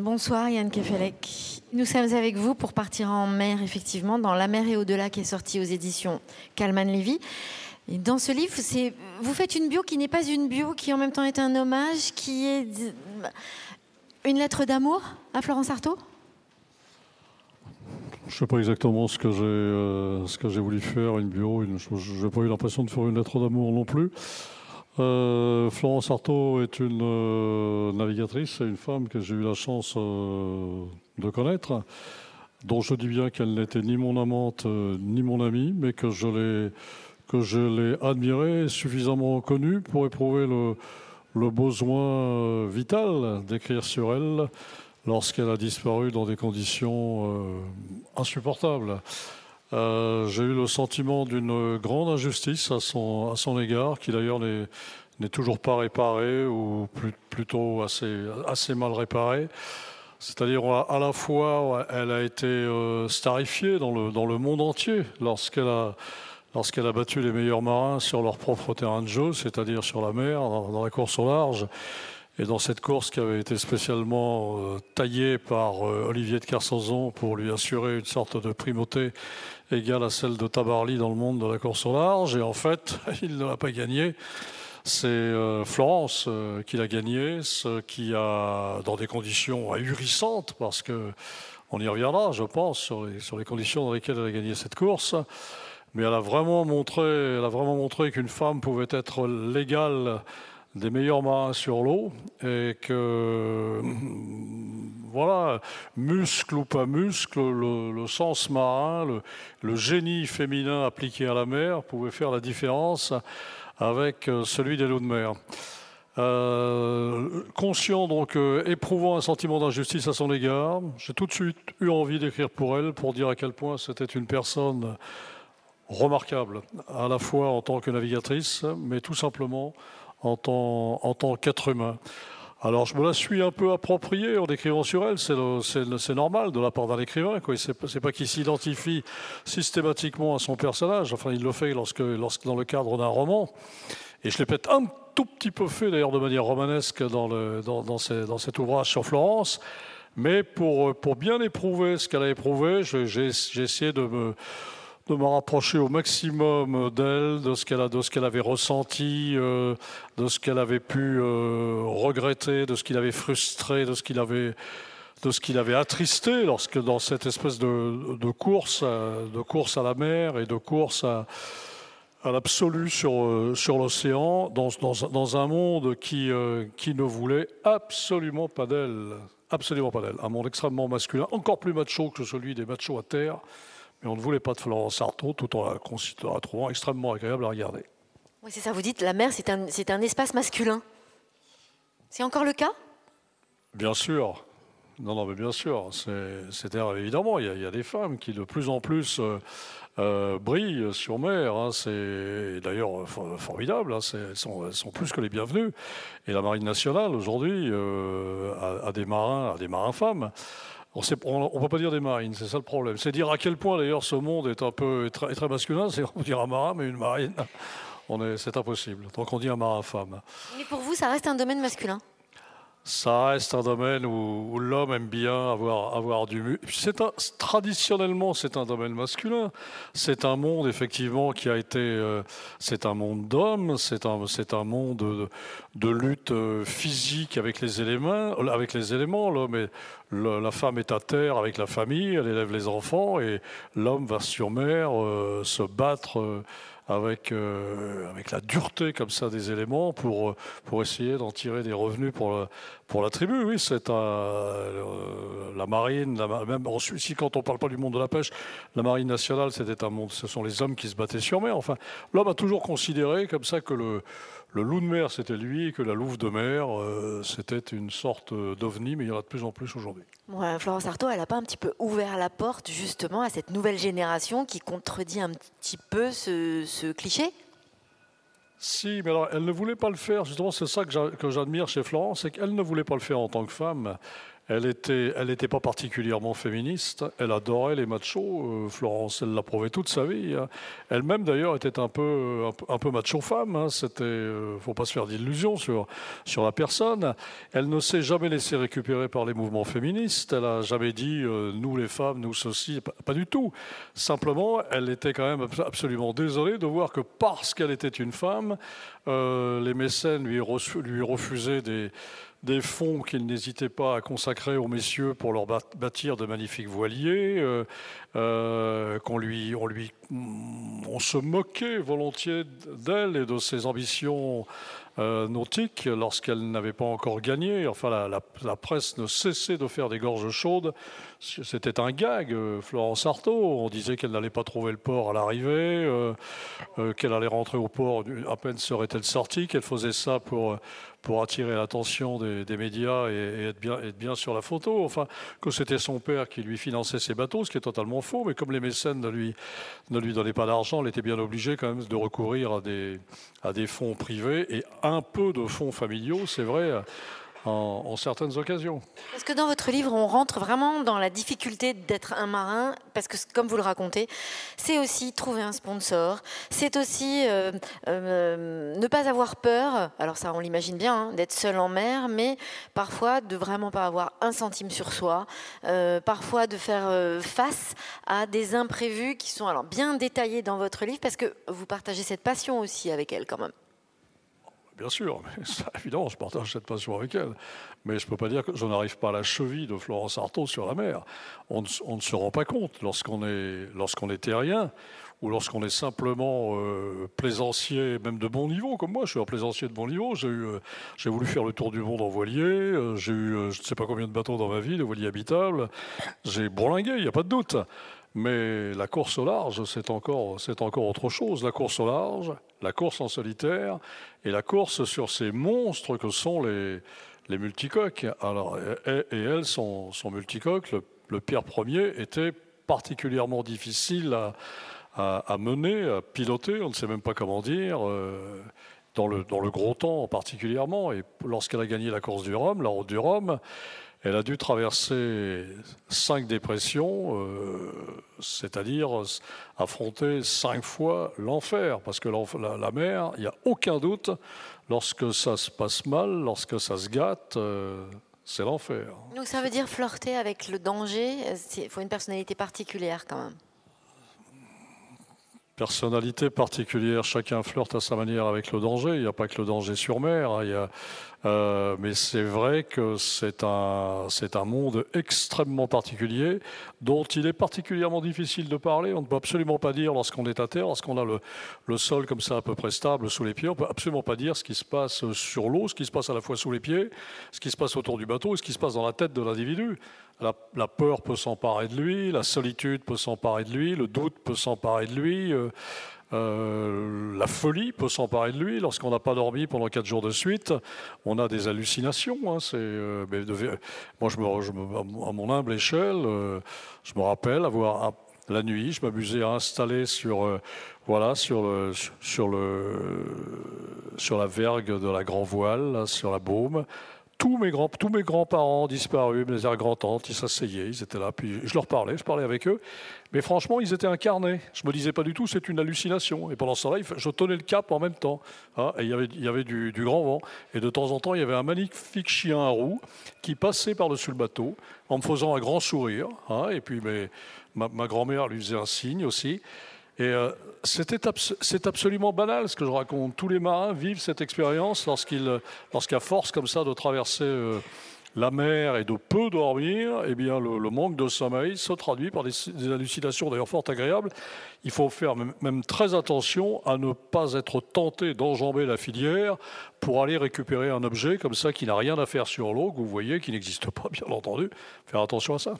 Bonsoir Yann Kefelec. Nous sommes avec vous pour partir en mer, effectivement, dans La mer et au-delà qui est sorti aux éditions Calman Levy. Dans ce livre, vous faites une bio qui n'est pas une bio, qui en même temps est un hommage, qui est une lettre d'amour à Florence Artaud? Je ne sais pas exactement ce que j'ai euh, ce que j'ai voulu faire, une bio. je n'ai pas eu l'impression de faire une lettre d'amour non plus. Euh, Florence Artaud est une euh, navigatrice, une femme que j'ai eu la chance euh, de connaître, dont je dis bien qu'elle n'était ni mon amante ni mon amie, mais que je l'ai que je l'ai admirée suffisamment connue pour éprouver le besoin vital d'écrire sur elle lorsqu'elle a disparu dans des conditions insupportables. Euh, j'ai eu le sentiment d'une grande injustice à son, égard, qui d'ailleurs n'est toujours pas réparée ou plutôt assez, mal réparée. C'est-à-dire à la fois, elle a été euh, starifiée dans le, monde entier lorsqu'elle a, battu les meilleurs marins sur leur propre terrain de jeu, c'est-à-dire sur la mer, dans, la course au large. Et dans cette course qui avait été spécialement euh, taillée par Olivier de Kersauzon pour lui assurer une sorte de primauté égale à celle de Tabarly dans le monde de la course au large. Et en fait, il ne l'a pas gagné. C'est euh, Florence euh, qui l'a gagné, ce qui a, dans des conditions ahurissantes, parce que on y reviendra, je pense, sur les, sur les conditions dans lesquelles elle a gagné cette course. Mais elle a vraiment montré, elle a vraiment montré qu'une femme pouvait être légale des meilleurs marins sur l'eau et que voilà, muscle ou pas muscle, le, sens marin, le, génie féminin appliqué à la mer pouvait faire la différence avec euh, celui des lots de mer. Euh, conscient, donc, euh, éprouvant un sentiment d'injustice à son égard, j'ai tout de suite eu envie d'écrire pour elle pour dire à quel point c'était une personne remarquable, à la fois en tant que navigatrice, mais tout simplement en tant, qu'être humain. Alors je me la suis un peu appropriée en écrivant sur elle, c'est normal de la part d'un écrivain. C'est pas qu'il s'identifie systématiquement à son personnage, enfin il le fait lorsque, dans le cadre d'un roman. Et je l'ai peut-être un tout petit peu fait d'ailleurs de manière romanesque dans, cet ouvrage sur Florence. Mais pour bien éprouver ce qu'elle a éprouvé, j'ai essayé de me de me rapprocher au maximum d'elle, de ce qu'elle de avait ressenti, euh, de ce qu'elle avait pu euh, regretter, de ce qu'il avait frustré, de ce qu'il avait de avait attristé lorsque dans cette espèce de, course, euh, de course à la mer et de course à, l'absolu sur, sur l'océan, dans, dans, un monde qui, qui ne voulait absolument pas d'elle. Absolument pas d'elle. Un monde extrêmement masculin, encore plus macho que celui des machos à terre mais on ne voulait pas de Florence Artaud tout en la, trouvant extrêmement agréable à regarder. Oui, c'est ça, vous dites, la mer, c'est un, un espace masculin. C'est encore le cas? Bien sûr. Non, non, mais bien sûr. C'est évidemment, il y, a, des femmes qui de plus en plus euh, euh, brillent sur mer. Hein. c'est d'ailleurs formidable. Hein. elles, sont, sont, plus que les bienvenues. Et la Marine nationale aujourd'hui euh, a, des marins, a des marins femmes. On ne peut pas dire des marines, c'est ça le problème. C'est dire à quel point d'ailleurs ce monde est un peu très, très masculin. C'est on dire un marin, mais une marine, c'est impossible. Donc on dit un marin-femme. Mais pour vous, ça reste un domaine masculin? Ça reste un domaine où, l'homme aime bien avoir, avoir du c'est traditionnellement c'est un domaine masculin c'est un monde effectivement qui a été euh, c'est un monde d'hommes c'est un c'est un monde de, lutte euh, physique avec les éléments avec les éléments l'homme la femme est à terre avec la famille elle élève les enfants et l'homme va sur mer euh, se battre avec, euh, avec la dureté comme ça des éléments pour, pour essayer d'en tirer des revenus pour la, pour la tribu. Oui, c'est euh, la marine, même ici quand on parle pas du monde de la pêche, la marine nationale c'était un monde, ce sont les hommes qui se battaient sur mer. Enfin, l'homme a toujours considéré comme ça que le, loup de mer, c'était lui, que la louve de mer, euh, c'était une sorte d'ovni, mais il y en a de plus en plus aujourd'hui. Florence Artaud, elle n'a pas un petit peu ouvert la porte justement à cette nouvelle génération qui contredit un petit peu ce, cliché? Si, mais alors elle ne voulait pas le faire. Justement, c'est ça que j'admire chez Florence, c'est qu'elle ne voulait pas le faire en tant que femme. Elle n'était elle pas particulièrement féministe. Elle adorait les machos. Florence, elle l'a prouvé toute sa vie. Hein. Elle-même, d'ailleurs, était un peu, un, peu macho-femme. Hein. C'était, faut pas se faire d'illusions sur, sur la personne. Elle ne s'est jamais laissée récupérer par les mouvements féministes. Elle a jamais dit nous les femmes, nous ceci. Pas, du tout. Simplement, elle était quand même absolument désolée de voir que parce qu'elle était une femme, les mécènes lui refusaient des des fonds qu'il n'hésitait pas à consacrer aux messieurs pour leur bâtir de magnifiques voiliers, euh, euh, qu'on lui, on lui, on se moquait volontiers d'elle et de ses ambitions euh, nautiques lorsqu'elle n'avait pas encore gagné. Enfin, la, la, presse ne cessait de faire des gorges chaudes. C'était un gag, Florence Artaud. On disait qu'elle n'allait pas trouver le port à l'arrivée, qu'elle allait rentrer au port à peine serait-elle sortie, qu'elle faisait ça pour pour attirer l'attention des, médias et, être bien, être bien sur la photo. Enfin, que c'était son père qui lui finançait ses bateaux, ce qui est totalement faux. Mais comme les mécènes ne lui, ne lui donnaient pas d'argent, elle était bien obligée quand même de recourir à des, à des fonds privés et un peu de fonds familiaux, c'est vrai en, certaines occasions. Parce que dans votre livre, on rentre vraiment dans la difficulté d'être un marin, parce que comme vous le racontez, c'est aussi trouver un sponsor, c'est aussi euh, euh, ne pas avoir peur, alors ça on l'imagine bien, hein, d'être seul en mer, mais parfois de vraiment pas avoir un centime sur soi, euh, parfois de faire face à des imprévus qui sont alors bien détaillés dans votre livre, parce que vous partagez cette passion aussi avec elle quand même. Bien sûr, mais évidemment, je partage cette passion avec elle. Mais je ne peux pas dire que je n'arrive pas à la cheville de Florence Artaud sur la mer. On ne, se rend pas compte lorsqu'on est, lorsqu'on est terrien ou lorsqu'on est simplement euh, plaisancier, même de bon niveau, comme moi, je suis un plaisancier de bon niveau. J'ai, euh, voulu faire le tour du monde en voilier. Euh, j'ai eu je ne sais pas combien de bateaux dans ma vie, de voiliers habitables. J'ai bourlingué, il n'y a pas de doute. Mais la course au large, c'est encore, c'est encore autre chose. La course au large, la course en solitaire et la course sur ces monstres que sont les, les multicoques. Alors, et, elles, sont, sont multicoques. Le, Pierre Ier était particulièrement difficile à, à, mener, à piloter, on ne sait même pas comment dire. Euh, dans le, dans le gros temps particulièrement, et lorsqu'elle a gagné la course du Rhum, la route du Rhum, elle a dû traverser cinq dépressions, euh, c'est-à-dire affronter cinq fois l'enfer, parce que la, mer, il n'y a aucun doute, lorsque ça se passe mal, lorsque ça se gâte, euh, c'est l'enfer. Donc ça veut dire flirter avec le danger, il faut une personnalité particulière quand même personnalité particulière. Chacun flirte à sa manière avec le danger. Il n'y a pas que le danger sur mer. Hein. Il y a, euh, mais c'est vrai que c'est un, c'est un monde extrêmement particulier dont il est particulièrement difficile de parler. On ne peut absolument pas dire lorsqu'on est à terre, lorsqu'on a le, le, sol comme ça à peu près stable sous les pieds, on peut absolument pas dire ce qui se passe sur l'eau, ce qui se passe à la fois sous les pieds, ce qui se passe autour du bateau et ce qui se passe dans la tête de l'individu. La, la, peur peut s'emparer de lui, la solitude peut s'emparer de lui, le doute peut s'emparer de lui. Euh, euh, la folie peut s'emparer de lui. Lorsqu'on n'a pas dormi pendant quatre jours de suite, on a des hallucinations. Hein. euh, moi, je me, à mon humble échelle, euh, je me rappelle avoir la nuit, je m'amusais à installer sur, voilà, sur, le, sur, le, sur la vergue de la grand voile, sur la baume, tous mes grands, tous mes grands-parents disparus, mes arrière-grands-tantes, ils s'asseyaient, ils étaient là, puis je leur parlais, je parlais avec eux. Mais franchement, ils étaient incarnés. Je me disais pas du tout, c'est une hallucination. Et pendant ce temps-là, je tenais le cap en même temps. Hein, et il y avait, du, grand vent. Et de temps en temps, il y avait un magnifique chien à roue qui passait par-dessus le bateau en me faisant un grand sourire. Hein, et puis ma grand-mère lui faisait un signe aussi. Et euh, c'est absolument banal ce que je raconte. Tous les marins vivent cette expérience lorsqu'ils, lorsqu'à force comme ça de traverser euh, la mer et de peu dormir, eh bien le, manque de sommeil se traduit par des, hallucinations d'ailleurs fort agréables. Il faut faire même, très attention à ne pas être tenté d'enjamber la filière pour aller récupérer un objet comme ça qui n'a rien à faire sur l'eau, que vous voyez, qui n'existe pas, bien entendu. Faire attention à ça.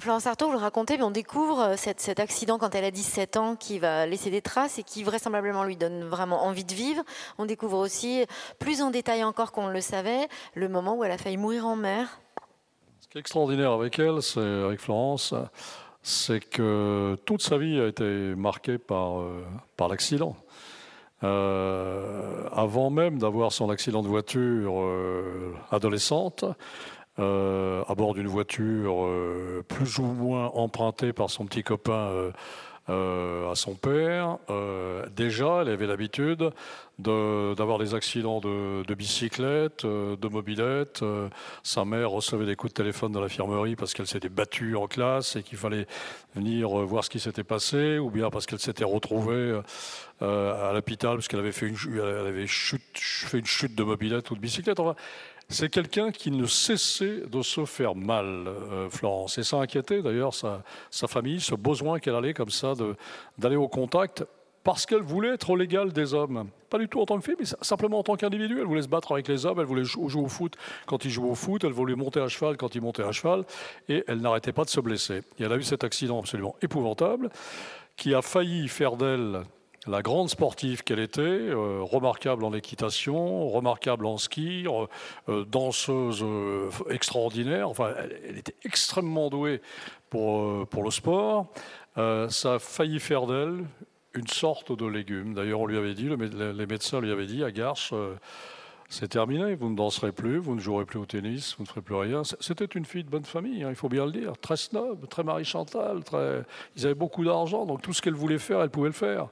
Florence Artaud, vous le racontez, mais on découvre euh, cet, accident quand elle a 17 ans qui va laisser des traces et qui vraisemblablement lui donne vraiment envie de vivre. On découvre aussi, plus en détail encore qu'on le savait, le moment où elle a failli mourir en mer. Ce qui est extraordinaire avec elle, avec Florence, c'est que toute sa vie a été marquée par, euh, par l'accident. Euh, avant même d'avoir son accident de voiture adolescente, à bord d'une voiture plus ou moins empruntée par son petit copain euh, à son père. Euh, déjà, elle avait l'habitude d'avoir des accidents de, de bicyclette, euh, de mobilette. sa mère recevait des coups de téléphone dans l'infirmerie parce qu'elle s'était battue en classe et qu'il fallait venir voir ce qui s'était passé, ou bien parce qu'elle s'était retrouvée à l'hôpital parce qu'elle avait, fait une, elle avait chute, fait une chute de mobilette ou de bicyclette. Enfin, c'est quelqu'un qui ne cessait de se faire mal, euh, Florence. Et ça inquiétait d'ailleurs sa, famille, ce besoin qu'elle allait comme ça d'aller au contact parce qu'elle voulait être légale des hommes. Pas du tout en tant que fille, mais simplement en tant qu'individu. Elle voulait se battre avec les hommes, elle voulait jouer au foot quand ils jouaient au foot, elle voulait monter à cheval quand ils montaient à cheval, et elle n'arrêtait pas de se blesser. Et elle a eu cet accident absolument épouvantable qui a failli faire d'elle la grande sportive qu'elle était, euh, remarquable en équitation, remarquable en ski, euh, euh, danseuse extraordinaire. Enfin, elle, était extrêmement douée pour, pour le sport. ça a failli faire d'elle une sorte de légume. D'ailleurs, on lui avait dit, les médecins lui avaient dit à Garches, c'est terminé, vous ne danserez plus, vous ne jouerez plus au tennis, vous ne ferez plus rien. C'était une fille de bonne famille, hein, il faut bien le dire, très snob, très Marie Chantal, très... ils avaient beaucoup d'argent, donc tout ce qu'elle voulait faire, elle pouvait le faire.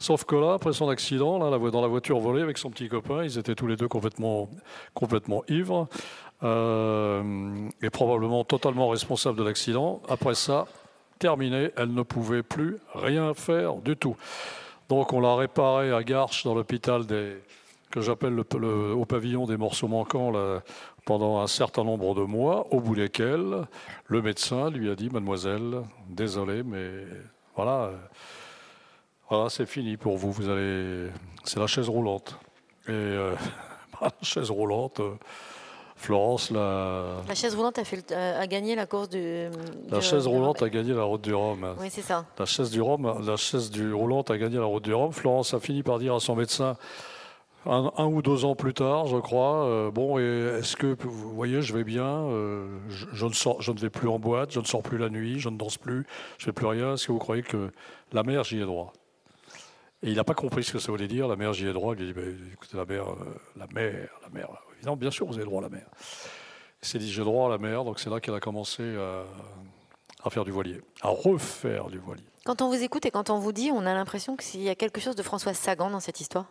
Sauf que là, après son accident, là, dans la voiture volée avec son petit copain, ils étaient tous les deux complètement, complètement ivres euh, et probablement totalement responsables de l'accident. Après ça, terminé, elle ne pouvait plus rien faire du tout. Donc on l'a réparé à Garches dans l'hôpital que j'appelle le, au pavillon des morceaux manquants pendant un certain nombre de mois, au bout desquels le médecin lui a dit Mademoiselle, désolé, mais voilà, voilà, c'est fini pour vous. Vous allez, c'est la chaise roulante. Et euh, la chaise roulante. Euh, Florence, la... La chaise roulante a, fait a gagné la course du... La chaise roulante a gagné la route du Rhum. Oui, c'est ça. La chaise du Rhum, la chaise du roulante a gagné la route du Rhum. Florence a fini par dire à son médecin, un, ou deux ans plus tard, je crois, euh, bon, est-ce que, vous voyez, je vais bien, je, ne sors, je ne vais plus en boîte, je ne sors plus la nuit, je ne danse plus, je ne fais plus rien. Est-ce que vous croyez que la mer, j'y ai droit? Et il n'a pas compris ce que ça voulait dire. La mère, j'y ai droit. Il lui a dit bah, écoutez, la mère, euh, la mère, la mère. Évidemment, bien sûr, vous avez droit à la mère. Il s'est dit j'ai droit à la mère. Donc c'est là qu'elle a commencé à, faire du voilier, à refaire du voilier. Quand on vous écoute et quand on vous dit, on a l'impression qu'il y a quelque chose de Françoise Sagan dans cette histoire.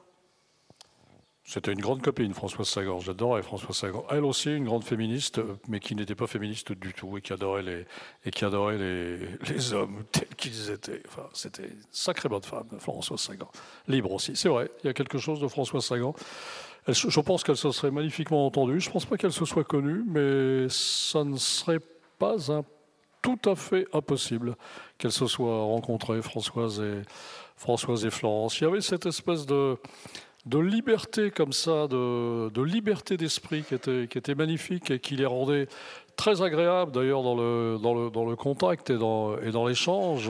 C'était une grande copine, Françoise Sagan. J'adorais Françoise Sagan. Elle aussi, une grande féministe, mais qui n'était pas féministe du tout et qui adorait les, et qui adorait les, les hommes tels qu'ils étaient. Enfin, c'était une sacrée bonne femme, Françoise Sagan. Libre aussi. C'est vrai, il y a quelque chose de Françoise Sagan. je pense qu'elle se serait magnifiquement entendue. Je ne pense pas qu'elle se soit connue, mais ça ne serait pas tout à fait impossible qu'elle se soit rencontrée, Françoise et, Françoise et Florence. Il y avait cette espèce de de liberté comme ça, de, liberté d'esprit qui était, qui était magnifique et qui les rendait très agréables d'ailleurs dans le, contact et dans, et dans l'échange.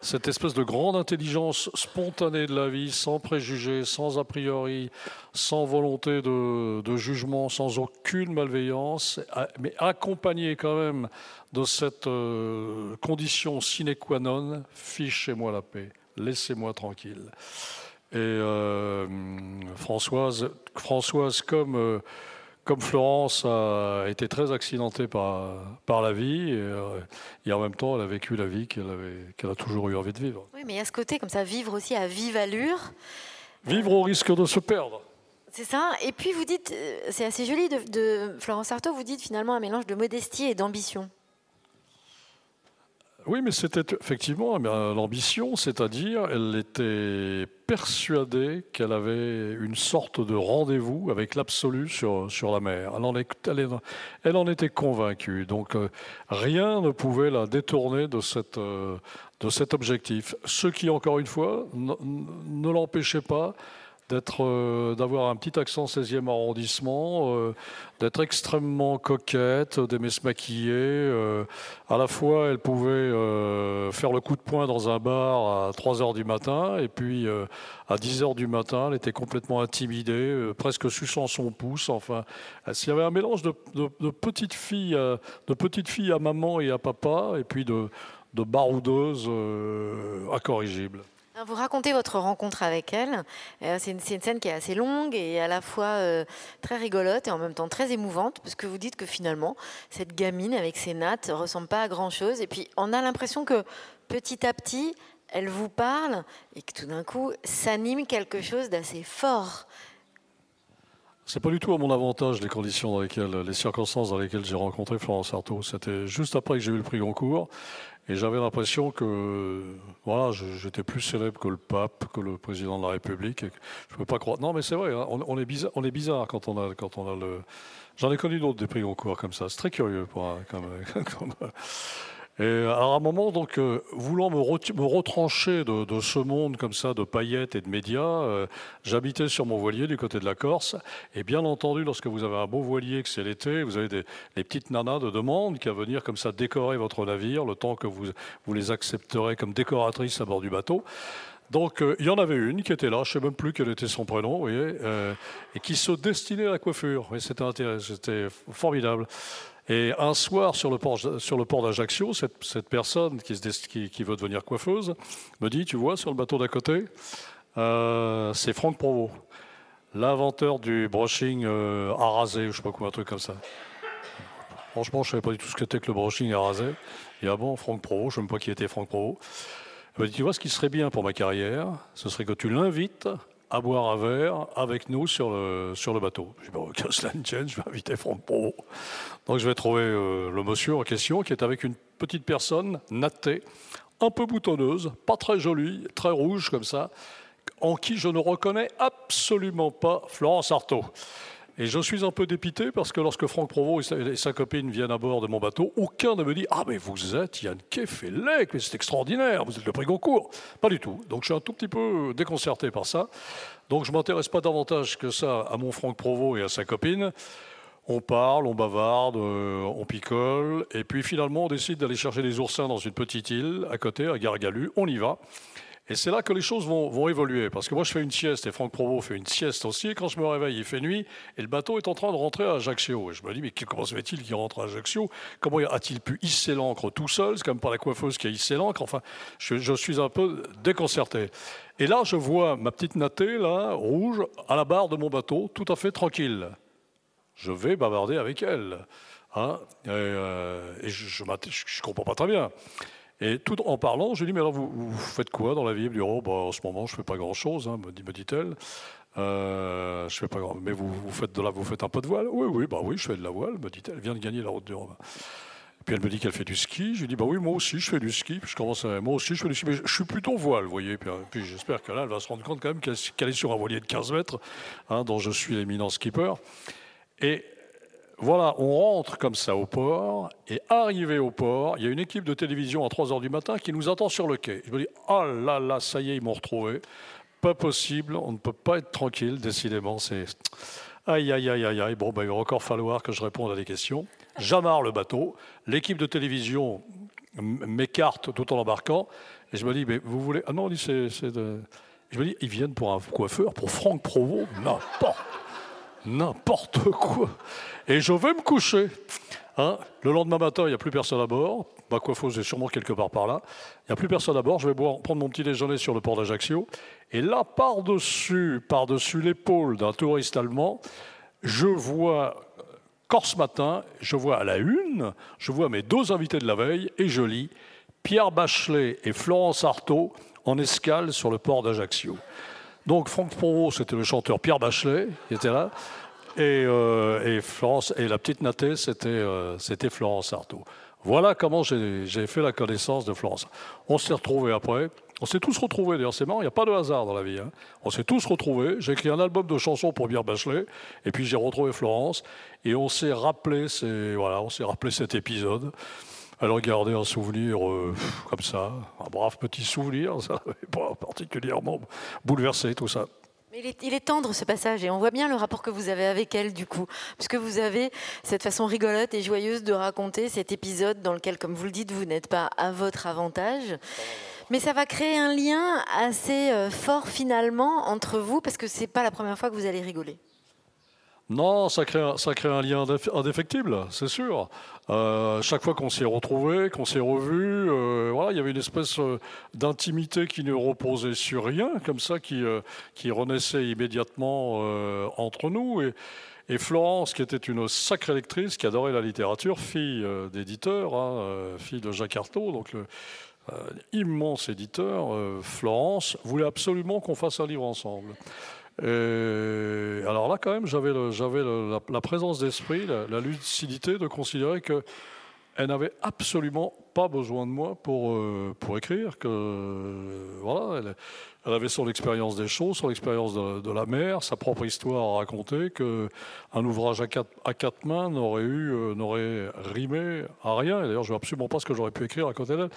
Cette espèce de grande intelligence spontanée de la vie, sans préjugés, sans a priori, sans volonté de, de jugement, sans aucune malveillance, mais accompagnée quand même de cette euh, condition sine qua non, fichez-moi la paix, laissez-moi tranquille. Et euh, Françoise, Françoise comme, euh, comme Florence, a été très accidentée par, par la vie. Euh, et, en même temps, elle a vécu la vie qu'elle qu'elle a toujours eu envie de vivre. Oui, mais il y a ce côté, comme ça, vivre aussi à vive allure. Vivre au risque de se perdre. C'est ça. Et puis vous dites, c'est assez joli de, de Florence Artaud, vous dites finalement un mélange de modestie et d'ambition. Oui, mais c'était effectivement eh l'ambition, c'est-à-dire elle était persuadée qu'elle avait une sorte de rendez-vous avec l'absolu sur, sur la mer. Elle en, elle, en, était convaincue. Donc euh, rien ne pouvait la détourner de, cette, euh, de cet objectif. Ce qui, encore une fois, ne l'empêchait pas euh, d'avoir un petit accent 16e arrondissement, euh, d'être extrêmement coquette, d'aimer se maquiller. Euh, à la fois, elle pouvait faire le coup de poing dans un bar à 3 heures du matin, et puis à 10 heures du matin, elle était complètement intimidée, presque suçant son pouce. Enfin, s'il y avait un mélange de, de, petites filles, de petites filles à maman et à papa, et puis de, de baroudeuses incorrigibles. Vous racontez votre rencontre avec elle. Euh, c'est une, scène qui est assez longue et à la fois euh, très rigolote et en même temps très émouvante, parce que vous dites que finalement, cette gamine avec ses nattes ressemble pas à grand-chose. Et puis, on a l'impression que petit à petit, elle vous parle et que tout d'un coup, s'anime quelque chose d'assez fort. C'est pas du tout à mon avantage les conditions dans lesquelles, les circonstances dans lesquelles j'ai rencontré Florence Artaud. C'était juste après que j'ai eu le prix Goncourt. Et j'avais l'impression que voilà, j'étais plus célèbre que le pape, que le président de la République. je peux pas croire. Non, mais c'est vrai, hein, on, est bizarre, on est bizarre quand on a, quand on a le. J'en ai connu d'autres des prix Goncourt comme ça. C'est très curieux pour un, et à un moment, donc, euh, voulant me, retrancher de, ce monde comme ça de paillettes et de médias, euh, j'habitais sur mon voilier du côté de la Corse. Et bien entendu, lorsque vous avez un beau voilier, que c'est l'été, vous avez des les petites nanas de demande qui à venir comme ça décorer votre navire le temps que vous, vous les accepterez comme décoratrices à bord du bateau. Donc euh, il y en avait une qui était là, je ne sais même plus quel était son prénom, voyez, et qui se destinait à la coiffure. C'était formidable. Et un soir, sur le port, d'Ajaccio, cette, personne qui, veut devenir coiffeuse me dit, tu vois, sur le bateau d'à côté, euh, c'est Franck Provost, l'inventeur du brushing euh, à raser, je ne sais pas quoi, un truc comme ça. Franchement, je ne savais pas du tout ce que c'était que le brushing à raser. Et ah bon, Franck Provost, je ne sais pas qui était Franck Provost. Elle me dit, tu vois, ce qui serait bien pour ma carrière, ce serait que tu l'invites à boire un verre avec nous sur le, sur le bateau. Je dis, bon, que cela tienne, je vais inviter Franck Pro. Donc je vais trouver euh, le monsieur en question qui est avec une petite personne nattée, un peu boutonneuse, pas très jolie, très rouge comme ça, en qui je ne reconnais absolument pas Florence Artaud. Et je suis un peu dépité parce que lorsque Franck Provost et sa, copine viennent à bord de mon bateau, aucun ne me dit Ah, mais vous êtes Yann Kefelec, c'est extraordinaire, vous êtes le prix Goncourt. Pas du tout. Donc je suis un tout petit peu déconcerté par ça. Donc je ne m'intéresse pas davantage que ça à mon Franck Provost et à sa copine. On parle, on bavarde, euh, on picole, et puis finalement on décide d'aller chercher des oursins dans une petite île à côté, à Gargalu. On y va. Et c'est là que les choses vont, évoluer. Parce que moi, je fais une sieste et Franck Provost fait une sieste aussi. Et quand je me réveille, il fait nuit et le bateau est en train de rentrer à Ajaccio. Et je me dis, mais comment se fait-il qu'il rentre à Ajaccio? Comment a-t-il pu hisser l'ancre tout seul? C'est même pas la coiffeuse qui a hissé l'ancre. Enfin, je, suis un peu déconcerté. Et là, je vois ma petite nattée, là, rouge, à la barre de mon bateau, tout à fait tranquille. Je vais bavarder avec elle. Hein et, euh, je ne comprends pas très bien. Et tout en parlant, je lui dis, mais alors vous, faites quoi dans la vie? Du oh, bah, En ce moment, je ne fais pas grand-chose, hein, me dit-elle. Euh, je fais pas grand... Mais vous, faites de la, vous faites un peu de voile? Oui, oui, bah oui, je fais de la voile, me dit-elle. Elle vient de gagner la route du Rhum. Puis elle me dit qu'elle fait du ski. Je lui dis, bah oui, moi aussi, je fais du ski. Je commence à... Moi aussi, je fais du ski. Mais je suis plutôt voile, vous voyez. Puis, puis j'espère que là, elle va se rendre compte quand même qu'elle est sur un voilier de 15 mètres, hein, dont je suis l'éminent skipper. Et voilà, on rentre comme ça au port, et arrivé au port, il y a une équipe de télévision à 3 h du matin qui nous attend sur le quai. Je me dis, oh là là, ça y est, ils m'ont retrouvé. Pas possible, on ne peut pas être tranquille, décidément. C'est. Aïe, aïe, aïe, aïe, aïe. Bon, ben, il va encore falloir que je réponde à des questions. J'amarre le bateau. L'équipe de télévision m'écarte tout en embarquant. Et je me dis, mais vous voulez. Ah non, c'est. De... Je me dis, ils viennent pour un coiffeur, pour Franck Provost, n'importe n'importe quoi. Et je vais me coucher. Hein. le lendemain matin, il n'y a plus personne à bord. Ma coiffeuse est sûrement quelque part par là. Il n'y a plus personne à bord. Je vais boire, prendre mon petit déjeuner sur le port d'Ajaccio. Et là, par-dessus, par-dessus l'épaule d'un touriste allemand, je vois Corse Matin, je vois à la une, je vois mes deux invités de la veille et je lis Pierre Bachelet et Florence Artaud en escale sur le port d'Ajaccio. Donc Franck Provost, c'était le chanteur Pierre Bachelet, qui était là. Et, euh, Florence, et la petite Naté, c'était euh, Florence Artaud. Voilà comment j'ai fait la connaissance de Florence. On s'est retrouvés après. On s'est tous retrouvés, d'ailleurs, c'est marrant, il n'y a pas de hasard dans la vie. Hein. On s'est tous retrouvés. J'ai écrit un album de chansons pour Pierre Bachelet, et puis j'ai retrouvé Florence, et on s'est rappelé, voilà, on s'est rappelé cet épisode. Alors garder un souvenir euh, comme ça, un brave petit souvenir, ça n'avait pas particulièrement bouleversé tout ça. Il est, il est, tendre ce passage et on voit bien le rapport que vous avez avec elle du coup, puisque vous avez cette façon rigolote et joyeuse de raconter cet épisode dans lequel, comme vous le dites, vous n'êtes pas à votre avantage. Mais ça va créer un lien assez euh, fort finalement entre vous, parce que c'est pas la première fois que vous allez rigoler. Non, ça crée, un, lien indéfectible, c'est sûr. Euh, chaque fois qu'on s'est retrouvé, qu'on s'est revu, euh, voilà, il y avait une espèce euh, d'intimité qui ne reposait sur rien, comme ça, qui, renaissait immédiatement entre nous. Et, Florence, qui était une sacrée lectrice, qui adorait la littérature, fille d'éditeur, hein, fille de Jacques Artaud, donc immense éditeur, Florence, voulait absolument qu'on fasse un livre ensemble. Et alors là, quand même, j'avais, la, présence d'esprit, la, lucidité de considérer que elle n'avait absolument pas besoin de moi pour, euh, écrire, que voilà, elle, avait son expérience des choses, son expérience de, la mer, sa propre histoire à raconter, qu'un ouvrage à quatre, mains n'aurait eu, euh, n'aurait rimé à rien. Et d'ailleurs, je ne vois absolument pas ce que j'aurais pu écrire à côté d'elle.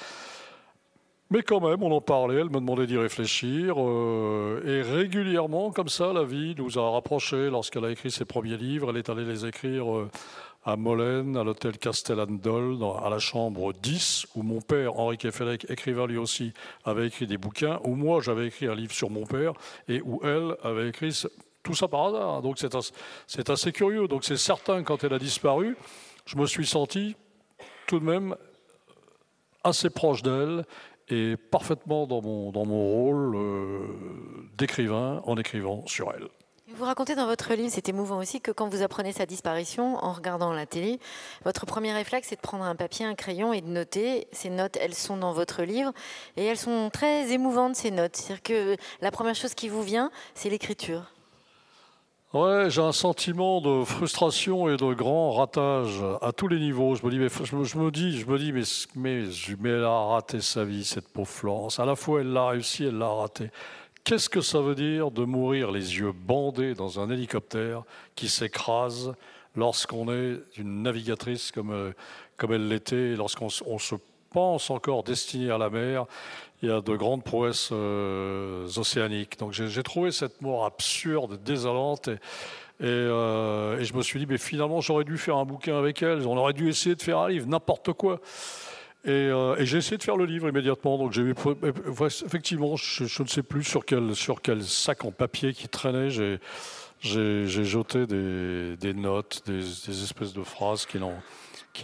Mais quand même, on en parlait, elle me demandait d'y réfléchir. Euh, et régulièrement, comme ça, la vie nous a rapprochés. Lorsqu'elle a écrit ses premiers livres, elle est allée les écrire euh, à Molène, à l'hôtel Castellandol, à la chambre 10, où mon père, Henri Kefelec, écrivain lui aussi, avait écrit des bouquins, où moi, j'avais écrit un livre sur mon père, et où elle avait écrit tout ça par hasard. Donc c'est assez, assez curieux. Donc c'est certain, quand elle a disparu, je me suis senti tout de même assez proche d'elle et parfaitement dans mon, dans mon rôle euh, d'écrivain en écrivant sur elle. Vous racontez dans votre livre, c'est émouvant aussi, que quand vous apprenez sa disparition en regardant la télé, votre premier réflexe, c'est de prendre un papier, un crayon et de noter. Ces notes, elles sont dans votre livre et elles sont très émouvantes, ces notes. C'est-à-dire que la première chose qui vous vient, c'est l'écriture. Ouais, j'ai un sentiment de frustration et de grand ratage à tous les niveaux. Je me dis, mais je, me, dis, je me dis, mais, mais, elle a raté sa vie, cette pauvre Florence. À la fois, elle l'a réussi, elle l'a raté. Qu'est-ce que ça veut dire de mourir les yeux bandés dans un hélicoptère qui s'écrase lorsqu'on est une navigatrice comme, euh, comme elle l'était, lorsqu'on se pense encore destiné à la mer il y a de grandes prouesses euh, océaniques. Donc j'ai trouvé cette mort absurde, désolante. Et, euh, et, je me suis dit, mais finalement, j'aurais dû faire un bouquin avec elle. On aurait dû essayer de faire un livre, n'importe quoi. Et, euh, j'ai essayé de faire le livre immédiatement. Donc effectivement, je, ne sais plus sur quel, sac en papier qui traînait. J'ai jeté des, notes, des, espèces de phrases qui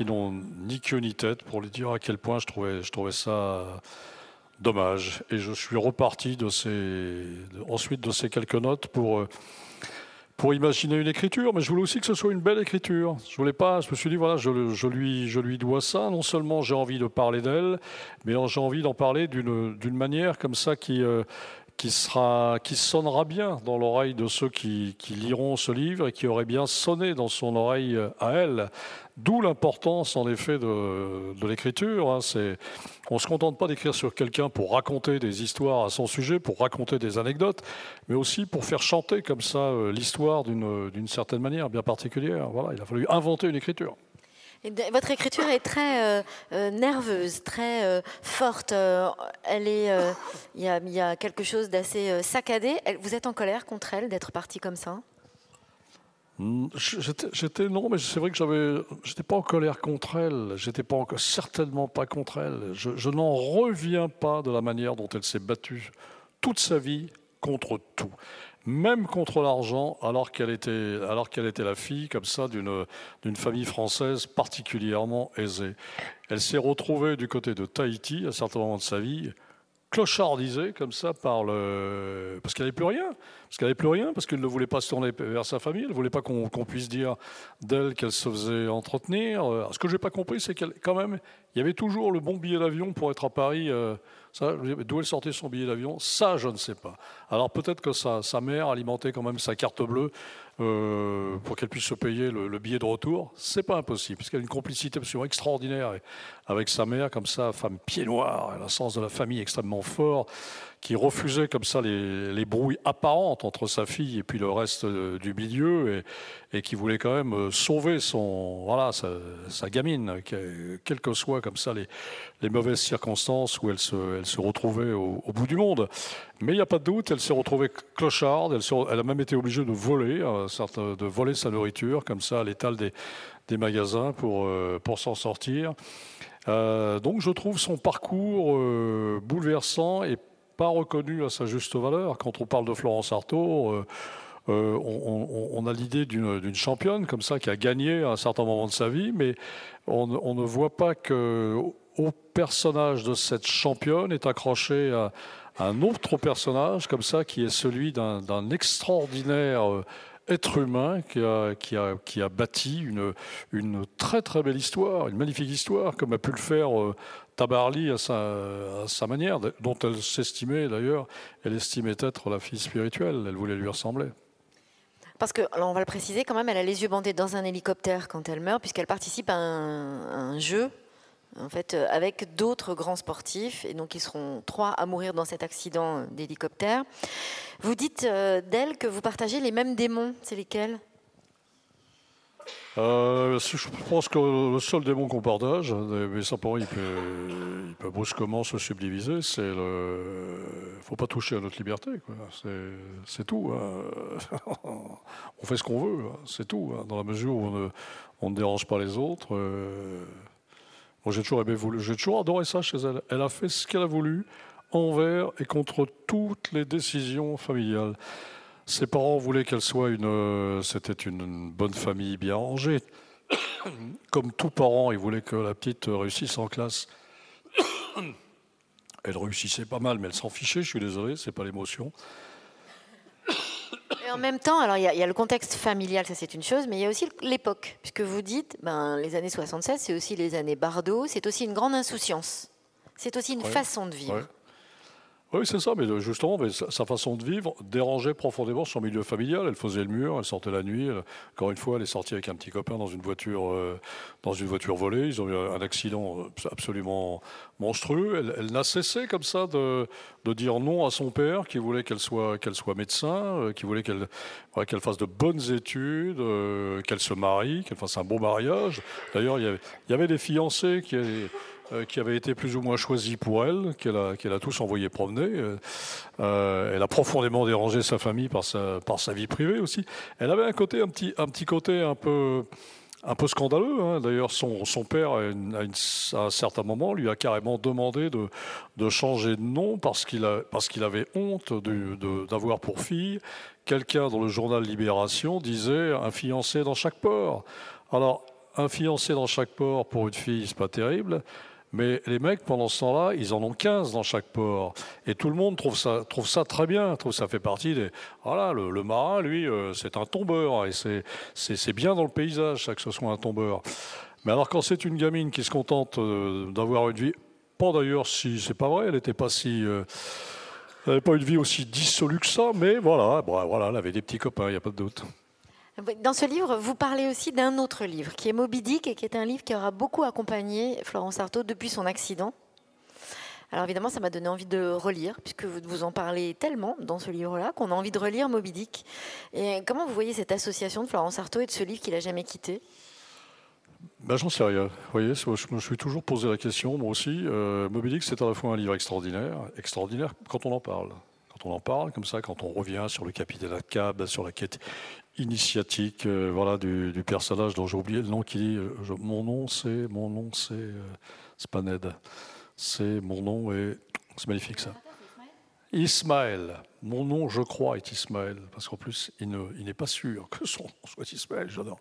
n'ont ni queue ni tête pour lui dire à quel point je trouvais ça dommage. Et je suis reparti de ces, ensuite de ces quelques notes pour, euh, pour imaginer une écriture, mais je voulais aussi que ce soit une belle écriture. Je voulais pas, je me suis dit voilà, je, lui, je lui dois ça. Non seulement j'ai envie de parler d'elle, mais j'ai envie d'en parler d'une, d'une manière comme ça qui, euh, qui, sera, qui sonnera bien dans l'oreille de ceux qui, liront ce livre et qui aurait bien sonné dans son oreille à elle. D'où l'importance, en effet, de, l'écriture. Hein. On ne se contente pas d'écrire sur quelqu'un pour raconter des histoires à son sujet, pour raconter des anecdotes, mais aussi pour faire chanter comme ça euh, l'histoire d'une certaine manière bien particulière. Voilà, il a fallu inventer une écriture votre écriture est très euh, euh, nerveuse, très euh, forte. elle est, il y, a quelque chose d'assez saccadé. vous êtes en colère contre elle d'être partie comme ça? J'étais non, mais c'est vrai que j'avais, j'étais pas en colère contre elle. J'étais pas certainement pas contre elle. Je n'en reviens pas de la manière dont elle s'est battue toute sa vie contre tout même contre l'argent, alors qu'elle était, était la fille comme ça d'une, famille française particulièrement aisée. Elle s'est retrouvée du côté de Tahiti à un certain moment de sa vie, clochardisée comme ça par le, parce qu'elle n'avait plus rien, parce qu'elle n'avait plus rien, parce qu'elle ne voulait pas se tourner vers sa famille, elle ne voulait pas qu'on, puisse dire d'elle qu'elle se faisait entretenir. Ce que je n'ai pas compris, c'est qu'elle, quand même, il y avait toujours le bon billet d'avion pour être à Paris. Euh, D'où elle sortait son billet d'avion, ça, je ne sais pas. Alors peut-être que sa, mère alimentait quand même sa carte bleue euh, pour qu'elle puisse se payer le, billet de retour. C'est pas impossible, puisqu'elle a une complicité absolument extraordinaire avec sa mère, comme ça, femme pied noir, elle a un sens de la famille extrêmement fort qui refusait comme ça les, brouilles apparentes entre sa fille et puis le reste euh, du milieu et, qui voulait quand même euh, sauver son voilà sa, gamine, quelles que soient comme ça les, les, mauvaises circonstances où elle se, elle se retrouvait au, bout du monde. Mais il n'y a pas de doute, elle s'est retrouvée clocharde, elle, elle, a même été obligée de voler, euh, de voler sa nourriture comme ça à l'étal des, des, magasins pour, pour s'en sortir. donc je trouve son parcours bouleversant et pas reconnu à sa juste valeur. Quand on parle de Florence Artaud, euh, on, a l'idée d'une championne comme ça qui a gagné à un certain moment de sa vie, mais on, ne voit pas que au personnage de cette championne est accroché un autre personnage comme ça qui est celui d'un extraordinaire être humain qui a, qui a, qui a bâti une, une, très très belle histoire, une magnifique histoire, comme a pu le faire euh, Tabarly à sa, manière, dont elle s'estimait d'ailleurs, elle estimait être la fille spirituelle, elle voulait lui ressembler. Parce que, on va le préciser quand même, elle a les yeux bandés dans un hélicoptère quand elle meurt, puisqu'elle participe à un jeu en fait, euh, avec d'autres grands sportifs. Et donc, ils seront trois à mourir dans cet accident d'hélicoptère. Vous dites euh, d'elle que vous partagez les mêmes démons. C'est lesquels? Euh, je pense que le seul démon qu'on partage, mais simplement il peut, il peut brusquement se subdiviser, c'est le. faut pas toucher à notre liberté. C'est tout. Hein. on fait ce qu'on veut, hein. c'est tout. Hein. Dans la mesure où on ne, ne dérange pas les autres toujours aimé, j'ai toujours adoré ça chez elle. Elle a fait ce qu'elle a voulu envers et contre toutes les décisions familiales. Ses parents voulaient qu'elle soit une, euh, c'était une bonne famille bien rangée. Comme tout parent, ils voulaient que la petite réussisse en classe. Elle réussissait pas mal, mais elle s'en fichait. Je suis désolé, c'est pas l'émotion. Et en même temps, alors il y, a le contexte familial, ça c'est une chose, mais il y a aussi l'époque, puisque vous dites, ben, les années 76, c'est aussi les années Bardot, c'est aussi une grande insouciance, c'est aussi une façon de vivre. Oui, c'est ça, mais justement, sa façon de vivre dérangeait profondément son milieu familial. Elle faisait le mur, elle sortait la nuit. Encore une fois, elle est sortie avec un petit copain dans une voiture, euh, dans une voiture volée. Ils ont eu un accident euh, absolument monstrueux. Elle, n'a cessé comme ça de, dire non à son père, qui voulait qu'elle soit, qu'elle soit médecin, euh, qui voulait qu'elle qu'elle fasse de bonnes études, qu'elle se marie, qu'elle fasse un beau mariage. D'ailleurs, il, y avait des fiancés qui euh, qui avait été plus ou moins choisi pour elle, qu'elle a, tous envoyé promener. Euh, euh, elle a profondément dérangé sa famille par sa, vie privée aussi. Elle avait un côté, un petit, un petit côté un peu, un peu scandaleux. Hein. D'ailleurs, son, son père, à, un certain moment, lui a carrément demandé de, de changer de nom parce qu'il, a, parce qu'il avait honte d'avoir pour fille quelqu'un dans le journal Libération disait un fiancé dans chaque port. Alors, un fiancé dans chaque port pour une fille, c'est pas terrible. Mais les mecs, pendant ce temps-là, ils en ont 15 dans chaque port. Et tout le monde trouve ça, trouve ça très bien, trouve ça fait partie des... Voilà, le, marin, lui, euh, c'est un tombeur. Et c'est bien dans le paysage, ça, que ce soit un tombeur. Mais alors quand c'est une gamine qui se contente euh, d'avoir une vie... Pas d'ailleurs si c'est pas vrai, elle n'était pas si... Euh, elle n'avait pas une vie aussi dissolue que ça, mais voilà, voilà, elle avait des petits copains, il n'y a pas de doute. Dans ce livre, vous parlez aussi d'un autre livre, qui est Moby Dick, et qui est un livre qui aura beaucoup accompagné Florence Artaud depuis son accident. Alors évidemment, ça m'a donné envie de relire, puisque vous en parlez tellement dans ce livre-là, qu'on a envie de relire Moby Dick. Et comment vous voyez cette association de Florence Artaud et de ce livre qu'il n'a jamais quitté? Ben, J'en sais rien. Vous voyez, je me suis toujours posé la question, moi aussi. Euh, Moby Dick, c'est à la fois un livre extraordinaire, extraordinaire quand on en parle. Quand on en parle, comme ça, quand on revient sur le capitaine Cab, sur la quête initiatique euh, voilà, du, personnage dont j'ai oublié le nom qui dit euh, Mon nom c'est, mon nom c'est, euh, c'est mon nom et c'est magnifique ça. Ismaël. Mon nom, je crois, est Ismaël, parce qu'en plus, il, ne, il n'est pas sûr que son nom soit Ismaël, j'adore.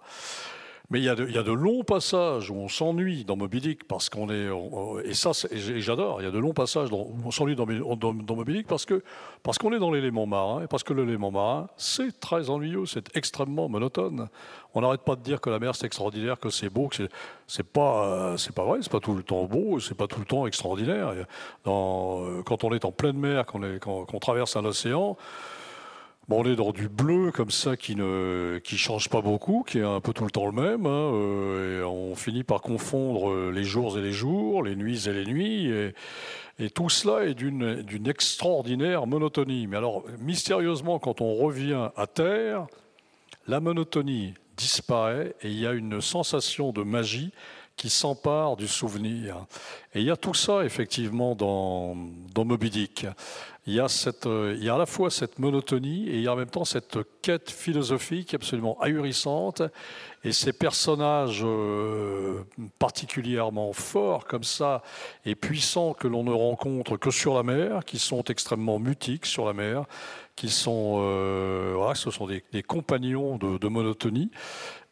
Mais il y, a de, longs passages où on s'ennuie dans Moby Dick parce qu'on est et ça j'adore. Il y a de longs passages où on s'ennuie dans, dans, Moby Dick parce que parce qu'on est dans l'élément marin et parce que l'élément marin c'est très ennuyeux, c'est extrêmement monotone. On n'arrête pas de dire que la mer c'est extraordinaire, que c'est beau, que c'est pas euh, c'est pas vrai, c'est pas tout le temps beau, c'est pas tout le temps extraordinaire. Euh, quand on est en pleine mer, qu'on qu'on traverse un océan on est dans du bleu comme ça qui ne qui change pas beaucoup, qui est un peu tout le temps le même. Hein, euh, on finit par confondre les jours et les jours, les nuits et les nuits. Et, et tout cela est d'une extraordinaire monotonie. Mais alors, mystérieusement, quand on revient à terre, la monotonie disparaît et il y a une sensation de magie qui s'empare du souvenir. Et il y a tout ça, effectivement, dans, dans Moby Dick. Il y, a cette, il y a à la fois cette monotonie et il y a en même temps cette quête philosophique absolument ahurissante. Et ces personnages euh, particulièrement forts comme ça et puissants que l'on ne rencontre que sur la mer, qui sont extrêmement mutiques sur la mer, qui sont, euh, ce sont des, compagnons de monotonie.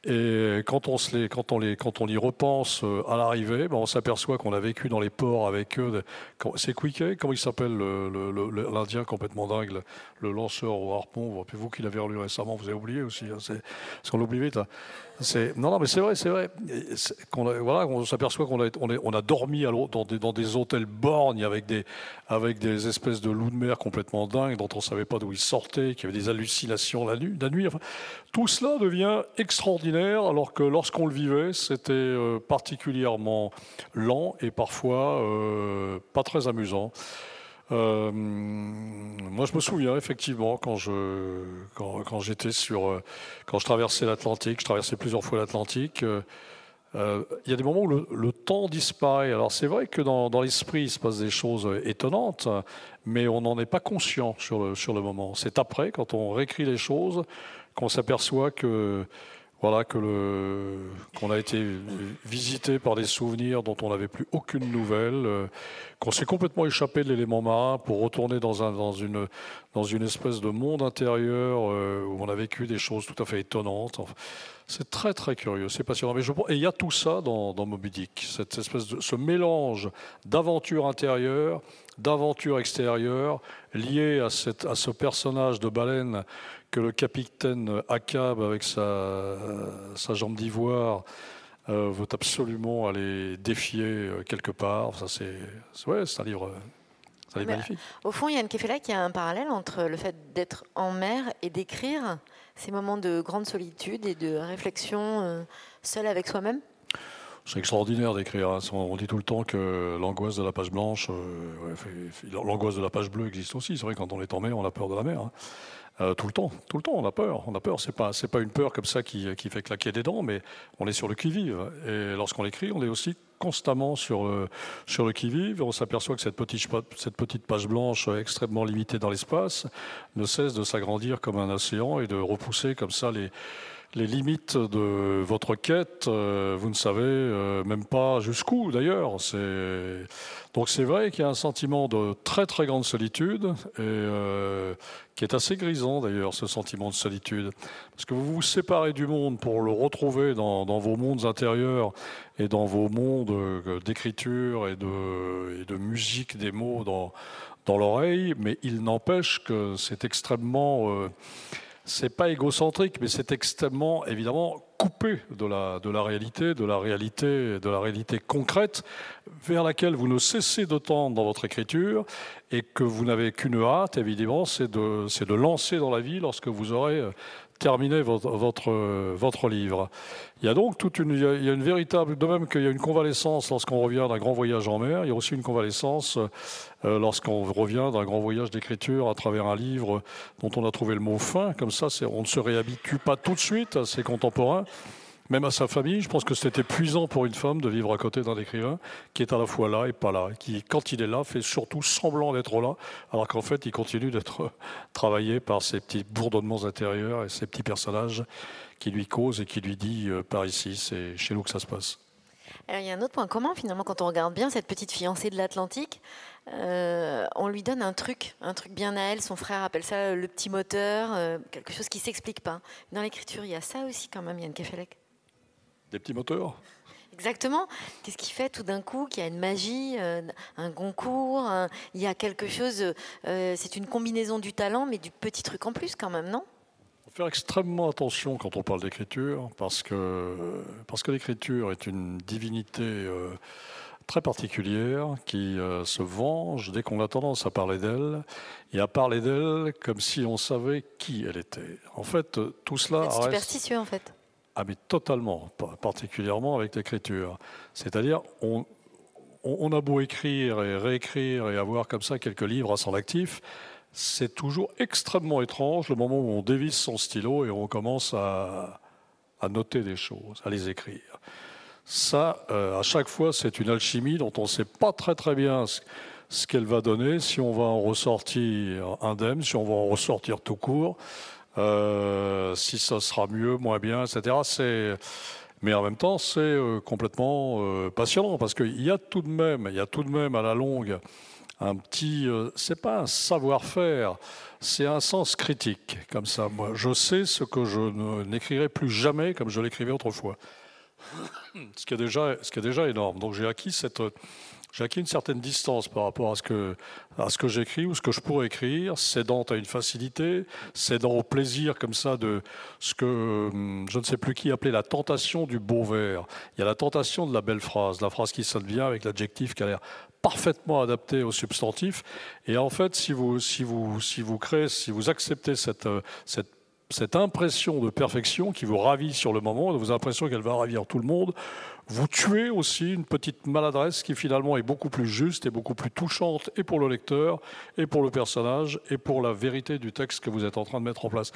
Et quand on, se les, quand on, les, quand on y repense euh, à l'arrivée, ben on s'aperçoit qu'on a vécu dans les ports avec eux. C'est Quiquet, comment il s'appelle l'Indien complètement dingue, le, lanceur au harpon Vous qui l'avez relu récemment, vous avez oublié aussi. Hein, c'est, qu'on l'oublie vite. Hein. Non, non, mais c'est vrai, c'est vrai. Qu'on voilà, on s'aperçoit qu'on a, on, on dormi dans, des, hôtels borgnes avec des, espèces de loups de mer complètement dingues dont on ne savait pas d'où ils sortaient, qui avaient des hallucinations la nuit. La nuit enfin, tout cela devient extraordinaire alors que lorsqu'on le vivait, c'était euh, particulièrement lent et parfois euh, pas très amusant. Euh, moi, je me souviens effectivement quand je quand, j'étais sur euh, quand je traversais l'Atlantique, je traversais plusieurs fois l'Atlantique. Euh, il y a des moments où le, temps disparaît. Alors c'est vrai que dans, l'esprit il se passe des choses étonnantes, mais on n'en est pas conscient sur sur le moment. C'est après, quand on réécrit les choses, qu'on s'aperçoit que voilà, que le, qu'on a été visité par des souvenirs dont on n'avait plus aucune nouvelle, euh, qu'on s'est complètement échappé de l'élément marin pour retourner dans, un, dans, une, dans une espèce de monde intérieur euh, où on a vécu des choses tout à fait étonnantes. c'est très très curieux, c'est passionnant. Et il y a tout ça dans, dans Moby Dick, cette espèce de, ce mélange d'aventure intérieure, d'aventure extérieure, liée à, cette, à ce personnage de baleine que le capitaine Akab, avec sa, sa jambe d'ivoire, euh, veut absolument aller défier euh, quelque part. Ça, c'est ouais, un livre, un livre magnifique. Au fond, Yann Kefela, qui a un parallèle entre le fait d'être en mer et d'écrire ces moments de grande solitude et de réflexion euh, seul avec soi-même? C'est extraordinaire d'écrire. Hein. On dit tout le temps que l'angoisse de la page blanche, l'angoisse de la page bleue existe aussi. C'est vrai, quand on est en mer, on a peur de la mer. Hein. Euh, tout le temps, tout le temps, on a peur. On a peur. C'est pas, c'est pas une peur comme ça qui, qui, fait claquer des dents, mais on est sur le qui-vive. Et lorsqu'on écrit, on est aussi constamment sur le, sur le qui-vive. On s'aperçoit que cette petite, cette petite page blanche extrêmement limitée dans l'espace ne cesse de s'agrandir comme un océan et de repousser comme ça les, les limites de votre quête, euh, vous ne savez euh, même pas jusqu'où d'ailleurs. Donc c'est vrai qu'il y a un sentiment de très très grande solitude et euh, qui est assez grisant d'ailleurs ce sentiment de solitude. Parce que vous vous séparez du monde pour le retrouver dans, vos mondes intérieurs et dans vos mondes d'écriture et de, musique des mots dans, dans l'oreille, mais il n'empêche que c'est extrêmement c'est pas égocentrique, mais c'est extrêmement évidemment coupé de la, de réalité, de la réalité, de la réalité concrète vers laquelle vous ne cessez de tendre dans votre écriture et que vous n'avez qu'une hâte, évidemment, c'est c'est de lancer dans la vie lorsque vous aurez terminer votre, votre, livre. Il y a donc toute une, il y a une véritable, de même qu'il y a une convalescence lorsqu'on revient d'un grand voyage en mer, il y a aussi une convalescence euh, lorsqu'on revient d'un grand voyage d'écriture à travers un livre dont on a trouvé le mot fin. Comme ça, on ne se réhabitue pas tout de suite à ses contemporains même à sa famille. Je pense que c'est épuisant pour une femme de vivre à côté d'un écrivain qui est à la fois là et pas là, qui, quand il est là, fait surtout semblant d'être là, alors qu'en fait, il continue d'être travaillé par ses petits bourdonnements intérieurs et ces petits personnages qui lui causent et qui lui disent euh, par ici, c'est chez nous que ça se passe. Alors, il y a un autre point commun finalement quand on regarde bien cette petite fiancée de l'Atlantique. Euh, on lui donne un truc, un truc bien à elle. Son frère appelle ça le petit moteur, euh, quelque chose qui s'explique pas. Dans l'écriture, il y a ça aussi quand même, Yann Kefelec? Des petits moteurs Exactement. Qu'est-ce qui fait tout d'un coup qu'il y a une magie, euh, un concours, il y a quelque chose, euh, c'est une combinaison du talent, mais du petit truc en plus quand même, non? Il faut faire extrêmement attention quand on parle d'écriture, parce que, parce que l'écriture est une divinité euh, très particulière qui se venge dès qu'on a tendance à parler d'elle, et à parler d'elle comme si on savait qui elle était. En fait, tout cela... C'est superstitieux en fait. Ah mais totalement, particulièrement avec l'écriture. C'est-à-dire, on, a beau écrire et réécrire et avoir comme ça quelques livres à son actif, c'est toujours extrêmement étrange le moment où on dévisse son stylo et on commence à, noter des choses, à les écrire. Ça, euh, à chaque fois, c'est une alchimie dont on ne sait pas très très bien ce, qu'elle va donner, si on va en ressortir indemne, si on va en ressortir tout court, euh, si ça sera mieux, moins bien, etc. Mais en même temps, c'est euh, complètement passionnant parce qu'il y a tout de même, il y a tout de même à la longue un petit, c'est pas un savoir-faire, c'est un sens critique comme ça. Moi, je sais ce que je n'écrirai plus jamais comme je l'écrivais autrefois. ce, qui est déjà, ce qui est déjà énorme. Donc j'ai acquis cette, j'ai acquis une certaine distance par rapport à ce que, à ce que j'écris ou ce que je pourrais écrire, cédant à une facilité, cédant au plaisir comme ça de ce que hum, je ne sais plus qui appelait la tentation du beau vers. Il y a la tentation de la belle phrase, la phrase qui sonne bien avec l'adjectif qui a l'air parfaitement adapté au substantif. Et en fait, si vous, si vous, si vous créez, si vous acceptez cette, cette cette impression de perfection qui vous ravit sur le moment, vous avez l'impression qu'elle va ravir tout le monde, vous tuez aussi une petite maladresse qui finalement est beaucoup plus juste et beaucoup plus touchante et pour le lecteur, et pour le personnage, et pour la vérité du texte que vous êtes en train de mettre en place.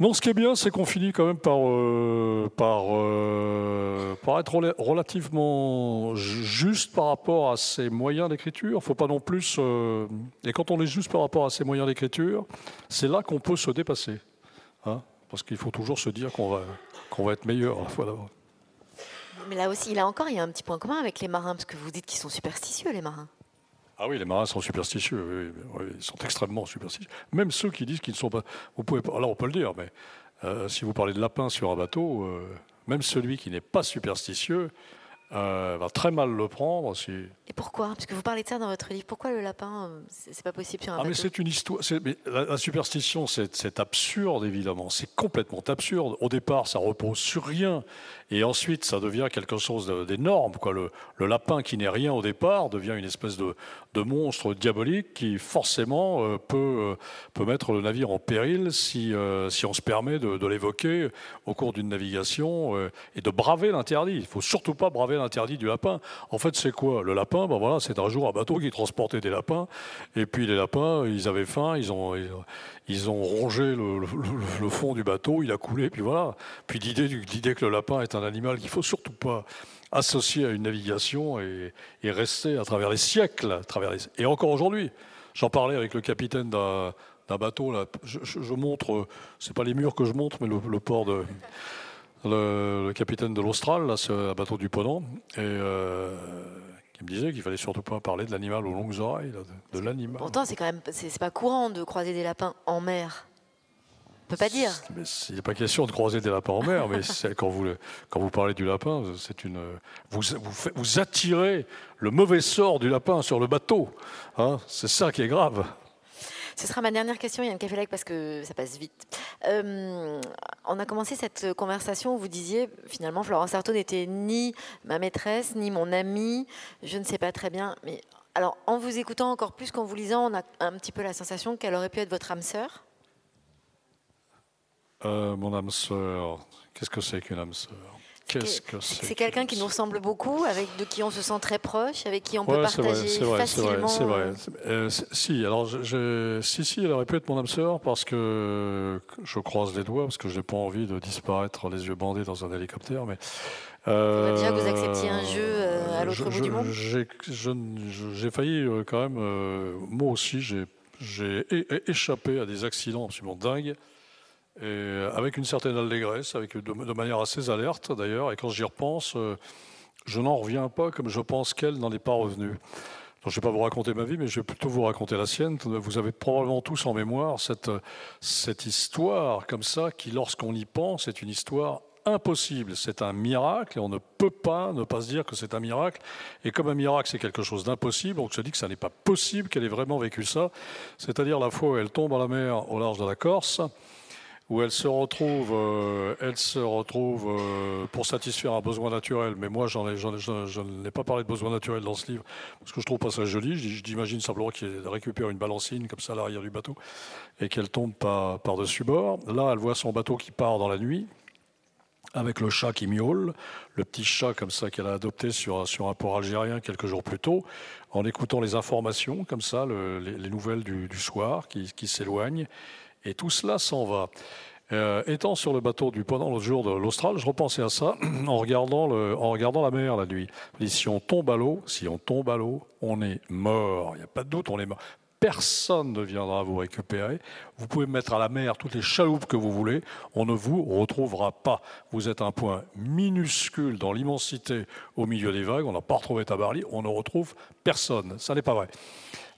Non, ce qui est bien, c'est qu'on finit quand même par, euh, euh, être relativement juste par rapport à ses moyens d'écriture. Faut pas non plus. Euh, et quand on est juste par rapport à ses moyens d'écriture, c'est là qu'on peut se dépasser. Hein parce qu'il faut toujours se dire qu'on va, qu'on va être meilleur à la fois d'abord. Mais là aussi, là encore, il y a un petit point commun avec les marins, parce que vous dites qu'ils sont superstitieux, les marins. Ah oui, les marins sont superstitieux, ils sont extrêmement superstitieux. Même ceux qui disent qu'ils ne sont pas. Vous pouvez, alors on peut le dire, mais euh, si vous parlez de lapins sur un bateau, euh, même celui qui n'est pas superstitieux euh, va très mal le prendre. Si... Et pourquoi? Parce que vous parlez de ça dans votre livre. Pourquoi le lapin, c'est pas possible sur un ah, bateau? mais c'est une histoire. la, superstition, c'est absurde, évidemment. C'est complètement absurde. Au départ, ça repose sur rien. Et ensuite, ça devient quelque chose d'énorme. Le, le, lapin qui n'est rien au départ devient une espèce de, de monstre diabolique qui, forcément, euh, peut, euh, peut mettre le navire en péril si, euh, si on se permet de, de l'évoquer au cours d'une navigation et de braver l'interdit. Il ne faut surtout pas braver l'interdit du lapin. En fait, c'est quoi? Le lapin, ben voilà, c'est un jour un bateau qui transportait des lapins. Et puis les lapins, ils avaient faim, ils ont, ils ont rongé le, fond du bateau, il a coulé, puis voilà. Puis l'idée que le lapin est un animal qu'il faut surtout pas associer à une navigation et, rester à travers les siècles, à travers et encore aujourd'hui. J'en parlais avec le capitaine d'un bateau. Là. Je, je, montre, c'est pas les murs que je montre, mais le, port de le, capitaine de l'Austral, c'est un bateau du Ponant, et euh, qui me disait qu'il fallait surtout pas parler de l'animal aux longues oreilles, de, l'animal. Pourtant, c'est quand même, c'est pas courant de croiser des lapins en mer. On peut pas dire. Il n'est pas question de croiser des lapins en mer, mais quand vous, quand vous parlez du lapin, c'est une, vous, vous, vous, attirez le mauvais sort du lapin sur le bateau. Hein c'est ça qui est grave. Ce sera ma dernière question, Yann Cafelec, parce que ça passe vite. Euh, on a commencé cette conversation où vous disiez, finalement, Florence Artaud n'était ni ma maîtresse, ni mon amie, je ne sais pas très bien. Mais alors, en vous écoutant encore plus qu'en vous lisant, on a un petit peu la sensation qu'elle aurait pu être votre âme sœur? Euh, mon âme sœur, qu'est-ce que c'est qu'une âme sœur? C'est quelqu'un qui nous ressemble beaucoup, avec de qui on se sent très proche, avec qui on peut partager vrai, facilement. C'est vrai, c'est vrai. Euh, si, alors je, si, si, elle aurait pu être mon âme sœur parce que je croise les doigts parce que je n'ai pas envie de disparaître les yeux bandés dans un hélicoptère, mais. Euh, déjà que vous acceptiez un jeu euh, à l'autre bout du monde. J'ai failli euh, quand même, moi aussi, j'ai échappé à des accidents absolument dingues et avec une certaine allégresse, avec de, manière assez alerte d'ailleurs. Et quand j'y repense, euh, je n'en reviens pas comme je pense qu'elle n'en est pas revenue. Donc, je ne vais pas vous raconter ma vie, mais je vais plutôt vous raconter la sienne. Vous avez probablement tous en mémoire cette, histoire comme ça, qui, lorsqu'on y pense, est une histoire impossible. C'est un miracle et on ne peut pas ne pas se dire que c'est un miracle. Et comme un miracle, c'est quelque chose d'impossible, on se dit que ça n'est pas possible qu'elle ait vraiment vécu ça. C'est-à-dire la fois où elle tombe à la mer au large de la Corse, où elle se retrouve, euh, elle se retrouve euh, pour satisfaire un besoin naturel. Mais moi, je n'ai pas parlé de besoin naturel dans ce livre parce que je trouve pas ça joli. J'imagine simplement qu'elle récupère une balancine comme ça à l'arrière du bateau et qu'elle tombe par, par-dessus bord. Là, elle voit son bateau qui part dans la nuit avec le chat qui miaule, le petit chat comme ça qu'elle a adopté sur, sur un port algérien quelques jours plus tôt, en écoutant les informations comme ça, les, nouvelles du, soir qui s'éloignent. Et tout cela s'en va. Euh, étant sur le bateau du pendant l'autre jour de l'Austral, je repensais à ça en regardant, le, en regardant la mer la nuit. Si on tombe à l'eau, si on tombe à l'eau, on est mort. Il n'y a pas de doute, on est mort. Personne ne viendra vous récupérer. Vous pouvez mettre à la mer toutes les chaloupes que vous voulez. On ne vous retrouvera pas. Vous êtes un point minuscule dans l'immensité au milieu des vagues. On n'a pas retrouvé Tabarly. On ne retrouve personne. Ça n'est pas vrai.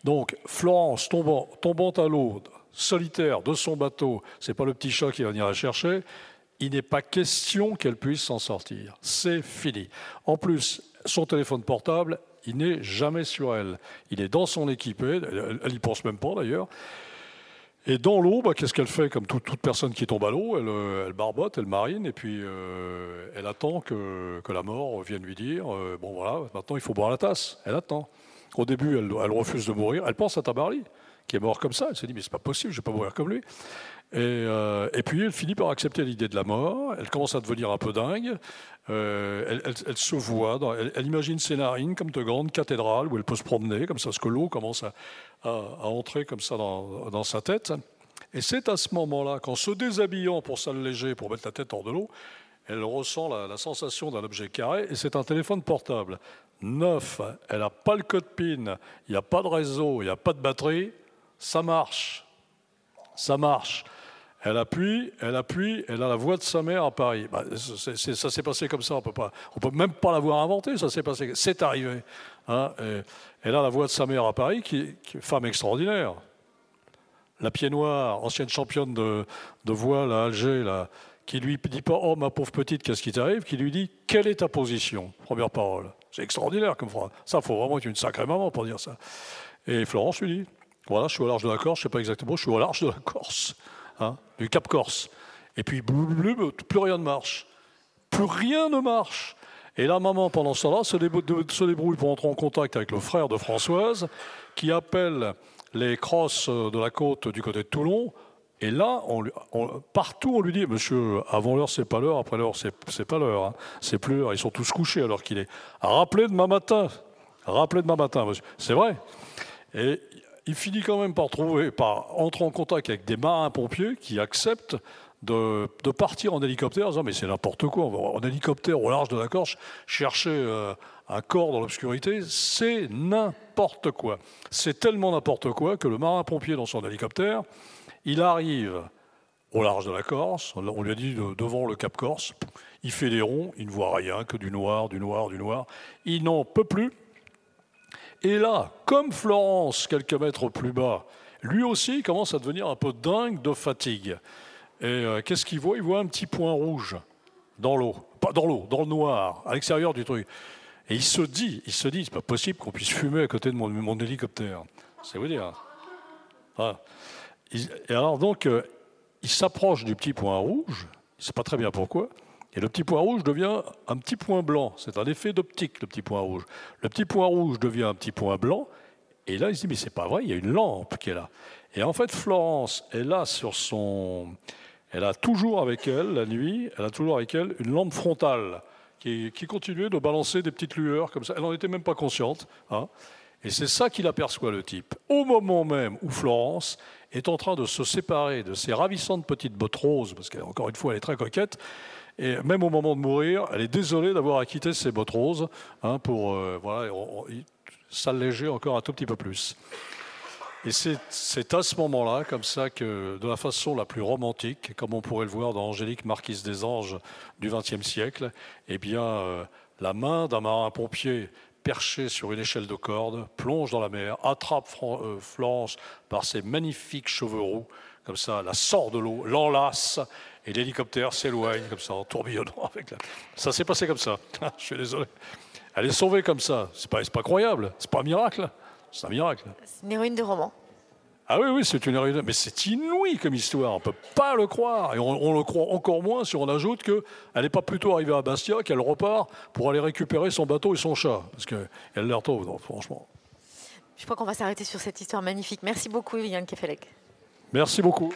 Donc, Florence tombant, tombant à l'eau, solitaire de son bateau, c'est pas le petit chat qui va venir la chercher. Il n'est pas question qu'elle puisse s'en sortir. C'est fini. En plus, son téléphone portable, il n'est jamais sur elle. Il est dans son équipé, elle n'y pense même pas d'ailleurs. Et dans l'eau, bah, qu'est-ce qu'elle fait? Comme toute, personne qui tombe à l'eau, elle, euh, barbote, elle marine, et puis euh, elle attend que, la mort vienne lui dire euh, Bon voilà, maintenant il faut boire la tasse. Elle attend. Au début, elle, elle refuse de mourir. Elle pense à Tabarly, qui est mort comme ça. Elle se dit Mais c'est pas possible, je vais pas mourir comme lui. Euh, et, puis elle finit par accepter l'idée de la mort. Elle commence à devenir un peu dingue. Euh, elle, se voit, elle, imagine ses narines comme de grandes cathédrales où elle peut se promener, comme ça, parce que l'eau commence à, entrer comme ça dans, sa tête. Et c'est à ce moment-là qu'en se déshabillant pour s'alléger, pour mettre la tête hors de l'eau, elle ressent la, la sensation d'un objet carré, et c'est un téléphone portable. Neuf, elle n'a pas le code PIN, il n'y a pas de réseau, il n'y a pas de batterie, ça marche. Ça marche. Elle appuie, elle appuie, elle a la voix de sa mère à Paris. Bah, ça s'est passé comme ça, on peut pas, on peut même pas l'avoir inventé, ça s'est passé, c'est arrivé. Hein, elle a la voix de sa mère à Paris, qui, femme extraordinaire. La pied noire, ancienne championne de, voile à Alger, là, qui lui dit pas Oh ma pauvre petite, qu'est-ce qui t'arrive qui lui dit Quelle est ta position? Première parole. C'est extraordinaire comme phrase. Ça, faut vraiment être une sacrée maman pour dire ça. Et Florence lui dit Voilà, je suis au large de la Corse, je sais pas exactement, je suis au large de la Corse. Hein, du Cap Corse. Et puis, plus rien ne marche. Plus rien ne marche. Et la maman, pendant ce temps-là, se, débrouille pour entrer en contact avec le frère de Françoise, qui appelle les crosses de la côte du côté de Toulon. Et là, partout, on lui dit Monsieur, avant l'heure, c'est pas l'heure, après l'heure, c'est pas l'heure. Hein. C'est plus l'heure. Ils sont tous couchés alors qu'il est. Rappelez demain matin. Rappelez demain matin, monsieur. C'est vrai. Il finit quand même par trouver, par entrer en contact avec des marins-pompiers qui acceptent de, partir en hélicoptère en disant mais c'est n'importe quoi, en hélicoptère au large de la Corse, chercher euh, un corps dans l'obscurité, c'est n'importe quoi. C'est tellement n'importe quoi que le marin-pompier dans son hélicoptère, il arrive au large de la Corse, on lui a dit devant le Cap Corse, il fait des ronds, il ne voit rien que du noir, du noir, du noir, il n'en peut plus, et là, comme Florence, quelques mètres plus bas, lui aussi commence à devenir un peu dingue de fatigue. Et euh, qu'est-ce qu'il voit? Il voit un petit point rouge dans l'eau, pas dans l'eau, dans le noir, à l'extérieur du truc. Et il se dit, il se dit, c'est pas possible qu'on puisse fumer à côté de mon, hélicoptère. C'est vous dire. Ah. Et alors donc, euh, il s'approche du petit point rouge. Il sait pas très bien pourquoi. Et le petit point rouge devient un petit point blanc. C'est un effet d'optique, le petit point rouge. Le petit point rouge devient un petit point blanc. Et là, il se dit, mais c'est pas vrai, il y a une lampe qui est là. Et en fait, Florence, elle a sur son. Elle a toujours avec elle, la nuit, elle a toujours avec elle une lampe frontale qui, qui continuait de balancer des petites lueurs comme ça. Elle n'en était même pas consciente. Hein. Et c'est ça qu'il aperçoit, le type. Au moment même où Florence est en train de se séparer de ses ravissantes petites bottes roses, parce qu'encore une fois, elle est très coquette, et même au moment de mourir, elle est désolée d'avoir acquitté ses bottes roses hein, pour euh, voilà, s'alléger encore un tout petit peu plus. Et c'est à ce moment-là, comme ça, que de la façon la plus romantique, comme on pourrait le voir dans Angélique Marquise des Anges du XXe siècle, eh bien, euh, la main d'un marin-pompier perché sur une échelle de corde plonge dans la mer, attrape euh, Florence par ses magnifiques cheveux roux, comme ça, la sort de l'eau, l'enlace, et l'hélicoptère s'éloigne comme ça en tourbillonnant avec la... Ça s'est passé comme ça. Je suis désolé. Elle est sauvée comme ça. C'est pas, pas croyable. C'est pas un miracle. C'est un miracle. C'est une héroïne de roman. Ah oui, oui, c'est une héroïne. Mais c'est inouï comme histoire. On peut pas le croire. Et on, le croit encore moins si on ajoute qu'elle n'est pas plutôt arrivée à Bastia, qu'elle repart pour aller récupérer son bateau et son chat. Parce qu'elle les retrouve, franchement. Je crois qu'on va s'arrêter sur cette histoire magnifique. Merci beaucoup, Yann Kefelec. Merci beaucoup.